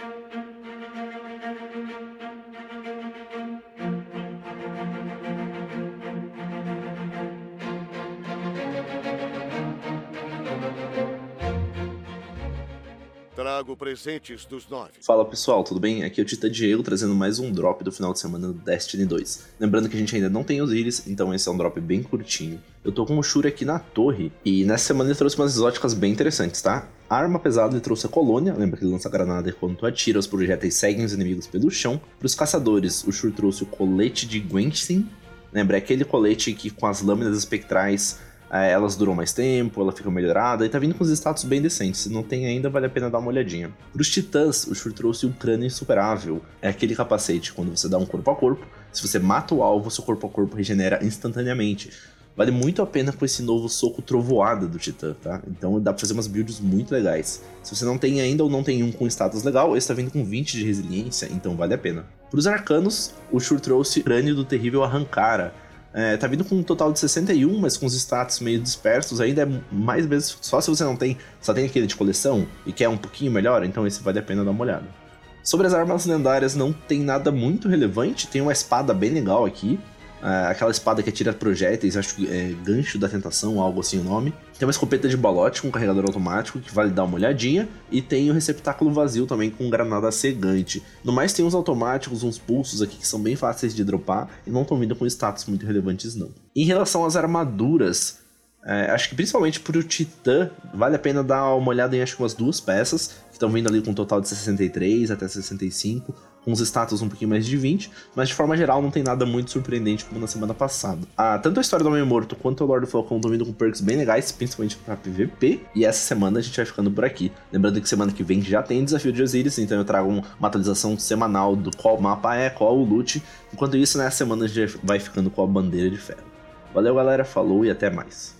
thank you. Trago presentes dos nove. Fala pessoal, tudo bem? Aqui é o Tita Diego trazendo mais um drop do final de semana do Destiny 2. Lembrando que a gente ainda não tem os íris, então esse é um drop bem curtinho. Eu tô com o Shuri aqui na torre, e nessa semana ele trouxe umas exóticas bem interessantes, tá? A arma pesada ele trouxe a colônia, lembra que ele lança granada e quando tu atira, os projéteis seguem os inimigos pelo chão. Para os caçadores, o Shuri trouxe o colete de Gwensin, lembra? É aquele colete que com as lâminas espectrais é, elas duram mais tempo, ela fica melhorada e tá vindo com os status bem decentes. Se não tem ainda, vale a pena dar uma olhadinha. Para os titãs, o Shur trouxe um crânio insuperável. É aquele capacete quando você dá um corpo a corpo. Se você mata o alvo, seu corpo a corpo regenera instantaneamente. Vale muito a pena com esse novo soco trovoada do Titã, tá? Então dá pra fazer umas builds muito legais. Se você não tem ainda ou não tem um com status legal, esse tá vindo com 20 de resiliência, então vale a pena. Para os arcanos, o Shur trouxe o crânio do terrível Arrancara é, tá vindo com um total de 61, mas com os status meio dispersos, ainda é mais vezes. Só se você não tem, só tem aquele de coleção e quer um pouquinho melhor, então esse vale a pena dar uma olhada. Sobre as armas lendárias, não tem nada muito relevante, tem uma espada bem legal aqui, aquela espada que atira projéteis, acho que é gancho da tentação, algo assim o nome. Tem uma escopeta de balote com carregador automático, que vale dar uma olhadinha. E tem o receptáculo vazio também com granada cegante. No mais, tem uns automáticos, uns pulsos aqui que são bem fáceis de dropar e não estão vindo com status muito relevantes, não. Em relação às armaduras, é, acho que principalmente pro Titã, vale a pena dar uma olhada em acho que umas duas peças, que estão vindo ali com um total de 63 até 65 com os status um pouquinho mais de 20, mas de forma geral não tem nada muito surpreendente como na semana passada. Ah, tanto a história do Homem Morto quanto o Lord of Falcon estão vindo com perks bem legais, principalmente para PVP, e essa semana a gente vai ficando por aqui. Lembrando que semana que vem já tem desafio de Osiris, então eu trago uma atualização semanal do qual mapa é, qual o loot. Enquanto isso, nessa semana a gente vai ficando com a bandeira de ferro. Valeu galera, falou e até mais.